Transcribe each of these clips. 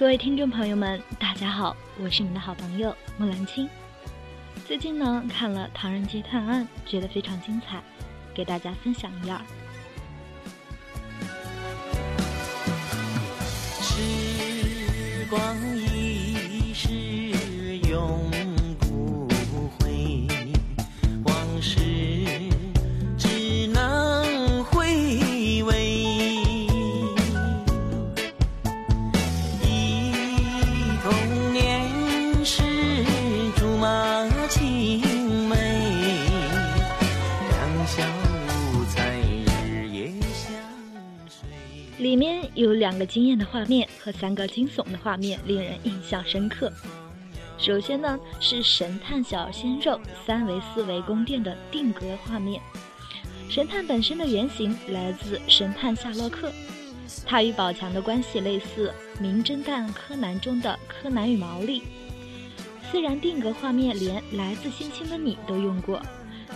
各位听众朋友们，大家好，我是你们的好朋友木兰青。最近呢，看了《唐人街探案》，觉得非常精彩，给大家分享一二。时光两个惊艳的画面和三个惊悚的画面，令人印象深刻。首先呢，是神探小鲜肉三维四维宫殿的定格画面。神探本身的原型来自神探夏洛克，他与宝强的关系类似《名侦探柯南》中的柯南与毛利。虽然定格画面连《来自星星的你》都用过，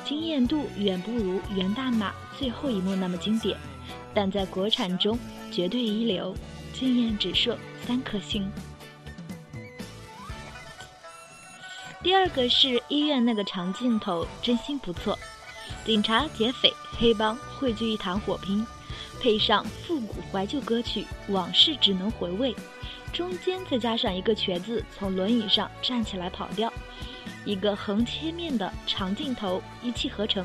惊艳度远不如袁大马最后一幕那么经典，但在国产中绝对一流，经验指数三颗星。第二个是医院那个长镜头，真心不错。警察、劫匪、黑帮汇聚一堂火拼，配上复古怀旧歌曲《往事只能回味》，中间再加上一个瘸子从轮椅上站起来跑掉，一个横切面的长镜头一气呵成，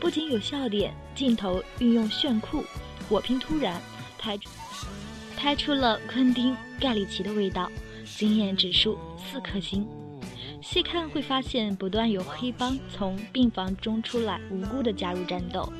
不仅有笑点，镜头运用炫酷，火拼突然，拍拍出了昆汀·盖里奇的味道，惊艳指数四颗星。细看会发现，不断有黑帮从病房中出来，无辜的加入战斗。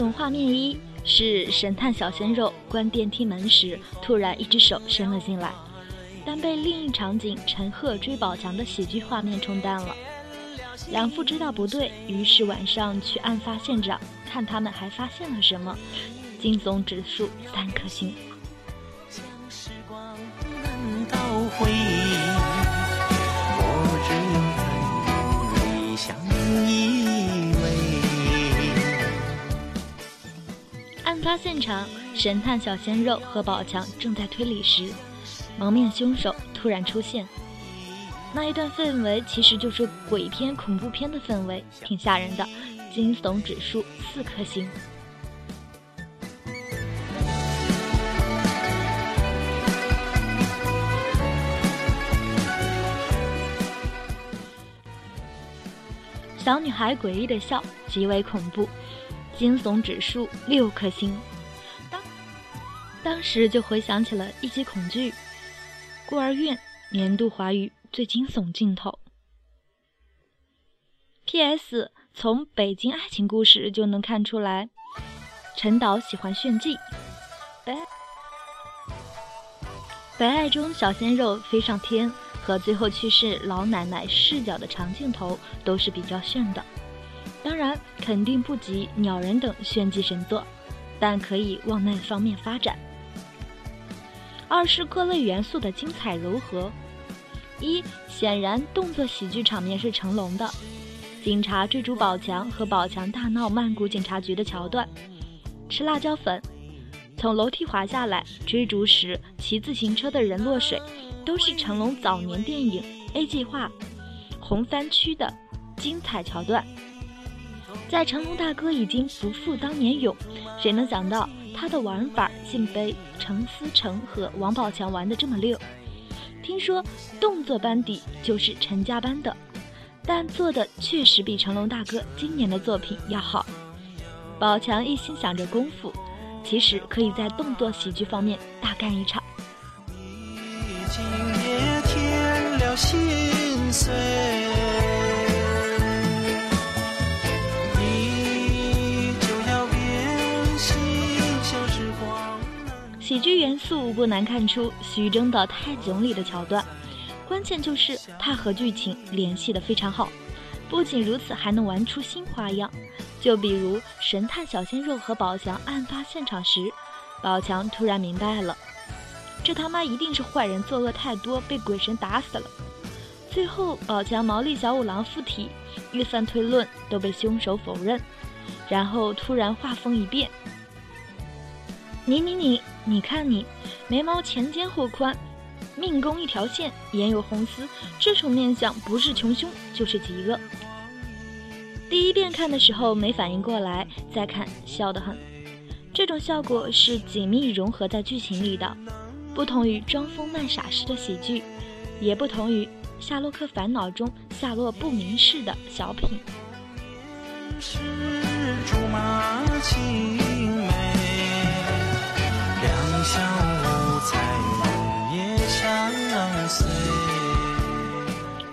总画面一是神探小鲜肉关电梯门时，突然一只手伸了进来，但被另一场景陈赫追宝强的喜剧画面冲淡了。两父知道不对，于是晚上去案发现场，看他们还发现了什么。惊悚指数三颗星。将时光倒回，发现场，神探小鲜肉和宝强正在推理时，蒙面凶手突然出现。那一段氛围其实就是鬼片、恐怖片的氛围，挺吓人的。惊悚指数四颗星。小女孩诡异的笑极为恐怖，惊悚指数六颗星。当当时就回想起了一级恐惧，孤儿院年度华语最惊悚镜头。P.S. 从北京爱情故事就能看出来，陈导喜欢炫技。北北爱中小鲜肉飞上天和最后去世老奶奶视角的长镜头都是比较炫的，当然肯定不及鸟人等炫技神作，但可以往那方面发展。二是各类元素的精彩糅合。一显然动作喜剧场面是成龙的，警察追逐宝强和宝强大闹曼谷警察局的桥段，吃辣椒粉，从楼梯滑下来，追逐时骑自行车的人落水，都是成龙早年电影《A 计划》红番区的精彩桥段。在成龙大哥已经不复当年勇，谁能想到他的玩法竟被陈思诚和王宝强玩的这么溜？听说动作班底就是陈家班的，但做的确实比成龙大哥今年的作品要好。宝强一心想着功夫，其实可以在动作喜剧方面大干一场。已经也添了心碎。喜剧元素不难看出徐峥的太囧里的桥段，关键就是他和剧情联系的非常好。不仅如此，还能玩出新花样，就比如神探小鲜肉和宝强案发现场时，宝强突然明白了，这他妈一定是坏人作恶太多，被鬼神打死了。最后，宝强毛利小五郎附体，预算推论都被凶手否认，然后突然画风一变：“你你你，你看你，眉毛前尖后宽，命宫一条线，眼有红丝，这种面相不是穷凶就是极恶。”第一遍看的时候没反应过来，再看笑得很。这种效果是紧密融合在剧情里的，不同于装疯卖傻式的喜剧，也不同于《夏洛克烦恼》中下落不明式的小品。是竹马青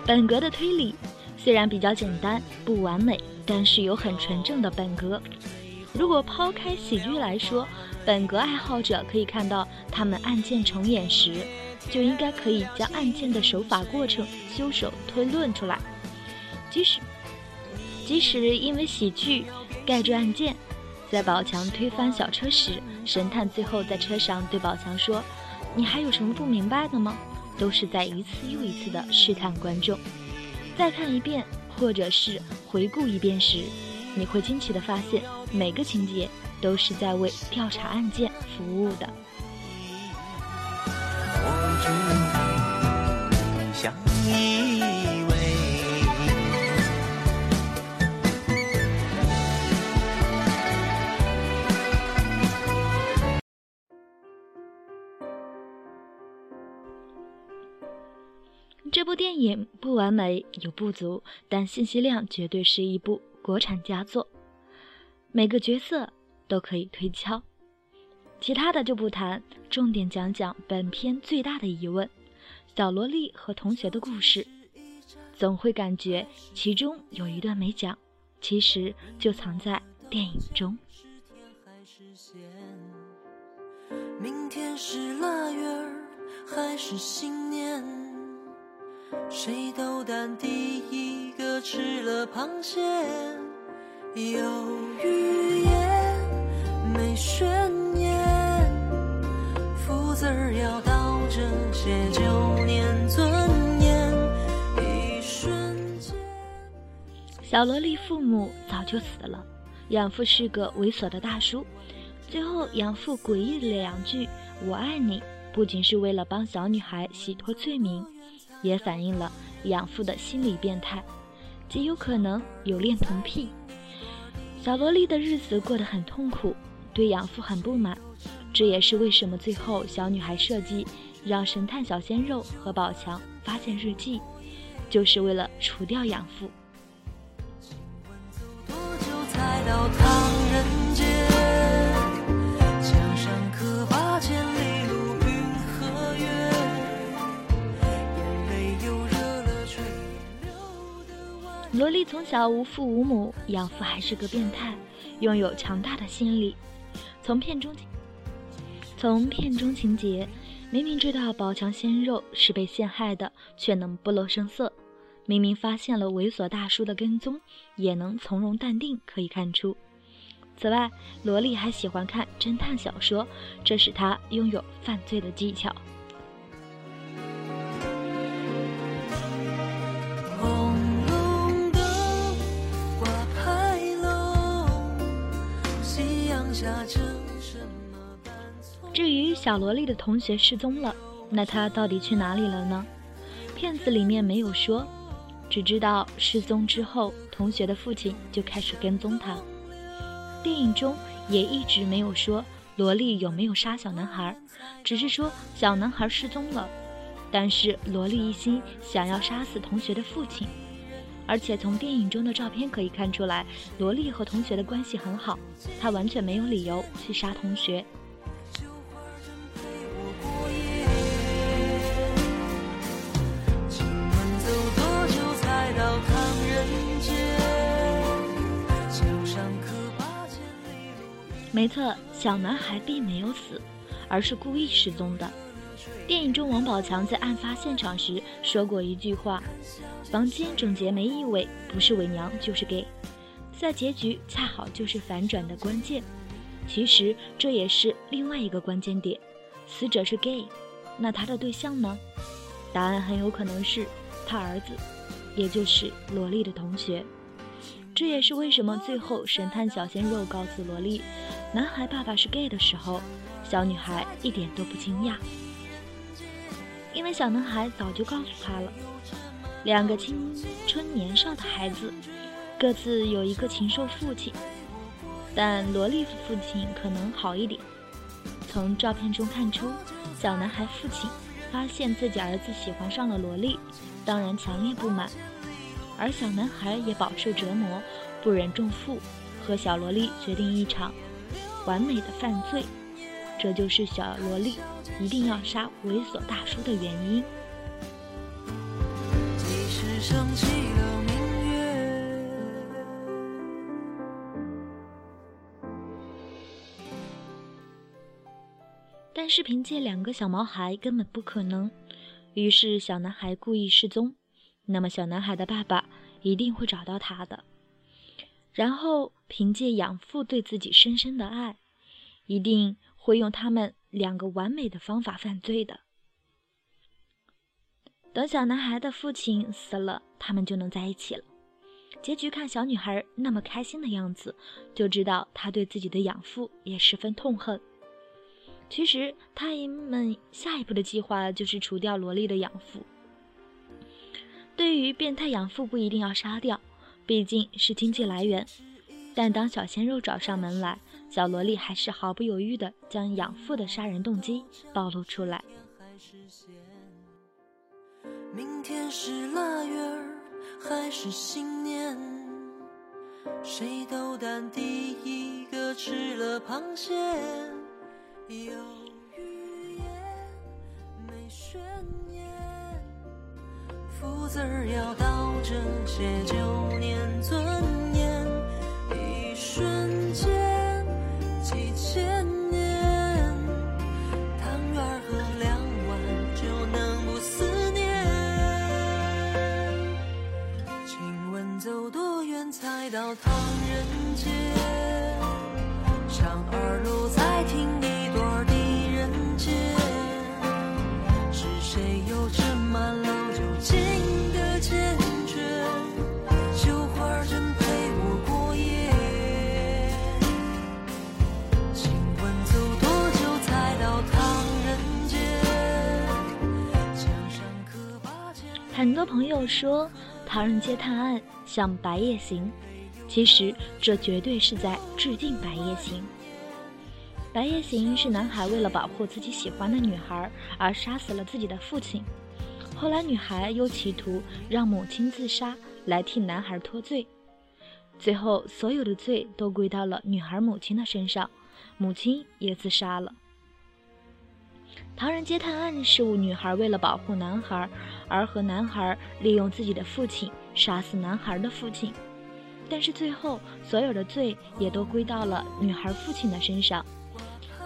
本格的推理。虽然比较简单不完美，但是有很纯正的本格。如果抛开喜剧来说，本格爱好者可以看到他们案件重演时，就应该可以将案件的手法过程修手推论出来。即使即使因为喜剧盖住案件，在宝强推翻小车时，神探最后在车上对宝强说：“你还有什么不明白的吗？”都是在一次又一次的试探观众。再看一遍，或者是回顾一遍时，你会惊奇的发现，每个情节都是在为调查案件服务的。这部电影不完美有不足，但信息量绝对是一部国产佳作。每个角色都可以推敲，其他的就不谈，重点讲讲本片最大的疑问：小萝莉和同学的故事。总会感觉其中有一段没讲，其实就藏在电影中。明天是腊月，还是新年？谁斗胆第一个吃了螃蟹？有语言没宣言，福字儿要倒着写，就念尊严。一瞬间，小萝莉父母早就死了，养父是个猥琐的大叔。最后，养父诡异的两句“我爱你”，不仅是为了帮小女孩洗脱罪名。也反映了养父的心理变态，极有可能有恋童癖。小萝莉的日子过得很痛苦，对养父很不满。这也是为什么最后小女孩设计让神探小鲜肉和宝强发现日记，就是为了除掉养父。萝莉从小无父无母，养父还是个变态，拥有强大的心理。从片中，从片中情节，明明知道宝强鲜肉是被陷害的，却能不露声色；明明发现了猥琐大叔的跟踪，也能从容淡定，可以看出。此外，萝莉还喜欢看侦探小说，这使她拥有犯罪的技巧。至于小萝莉的同学失踪了，那他到底去哪里了呢？片子里面没有说，只知道失踪之后，同学的父亲就开始跟踪他。电影中也一直没有说萝莉有没有杀小男孩，只是说小男孩失踪了，但是萝莉一心想要杀死同学的父亲。而且从电影中的照片可以看出来，萝莉和同学的关系很好，她完全没有理由去杀同学。没错，小男孩并没有死，而是故意失踪的。电影中，王宝强在案发现场时说过一句话：“房间整洁没异味，不是伪娘就是 gay。”在结局恰好就是反转的关键。其实这也是另外一个关键点：死者是 gay，那他的对象呢？答案很有可能是他儿子，也就是萝莉的同学。这也是为什么最后神探小鲜肉告诉萝莉，男孩爸爸是 gay 的时候，小女孩一点都不惊讶，因为小男孩早就告诉她了。两个青春年少的孩子，各自有一个禽兽父亲，但萝莉父亲可能好一点。从照片中看出，小男孩父亲发现自己儿子喜欢上了萝莉，当然强烈不满。而小男孩也饱受折磨，不忍重负，和小萝莉决定一场完美的犯罪。这就是小萝莉一定要杀猥琐大叔的原因。但是凭借两个小毛孩根本不可能，于是小男孩故意失踪。那么，小男孩的爸爸一定会找到他的，然后凭借养父对自己深深的爱，一定会用他们两个完美的方法犯罪的。等小男孩的父亲死了，他们就能在一起了。结局看小女孩那么开心的样子，就知道她对自己的养父也十分痛恨。其实，他们下一步的计划就是除掉萝莉的养父。对于变态养父不一定要杀掉，毕竟是经济来源。但当小鲜肉找上门来，小萝莉还是毫不犹豫地将养父的杀人动机暴露出来。明天是腊月儿还是新年？谁斗胆第一个吃了螃蟹？有语言没悬念。福字儿要倒着写，就念尊严，一瞬间很多朋友说《唐人街探案》像《白夜行》，其实这绝对是在致敬《白夜行》。《白夜行》是男孩为了保护自己喜欢的女孩而杀死了自己的父亲，后来女孩又企图让母亲自杀来替男孩脱罪，最后所有的罪都归到了女孩母亲的身上，母亲也自杀了。《唐人街探案》是女孩为了保护男孩而和男孩利用自己的父亲杀死男孩的父亲，但是最后所有的罪也都归到了女孩父亲的身上，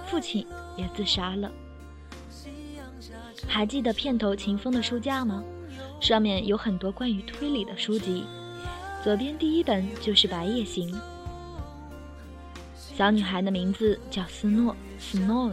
父亲也自杀了。还记得片头秦风的书架吗？上面有很多关于推理的书籍，左边第一本就是《白夜行》。小女孩的名字叫斯诺 （Snow）。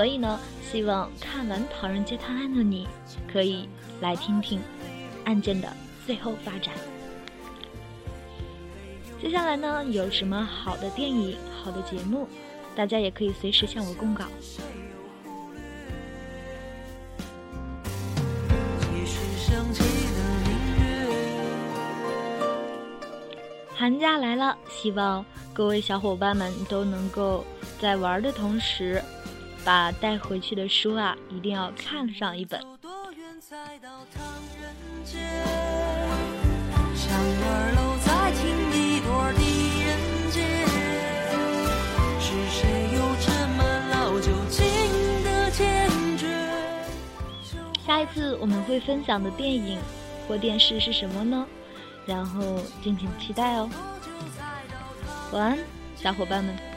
所以呢，希望看完《唐人街探案》的你，可以。来听听案件的最后发展。接下来呢，有什么好的电影、好的节目，大家也可以随时向我公告。寒假来了，希望各位小伙伴们都能够在玩的同时，把带回去的书啊，一定要看上一本。下一次我们会分享的电影或电视是什么呢？然后敬请期待哦。晚安，小伙伴们。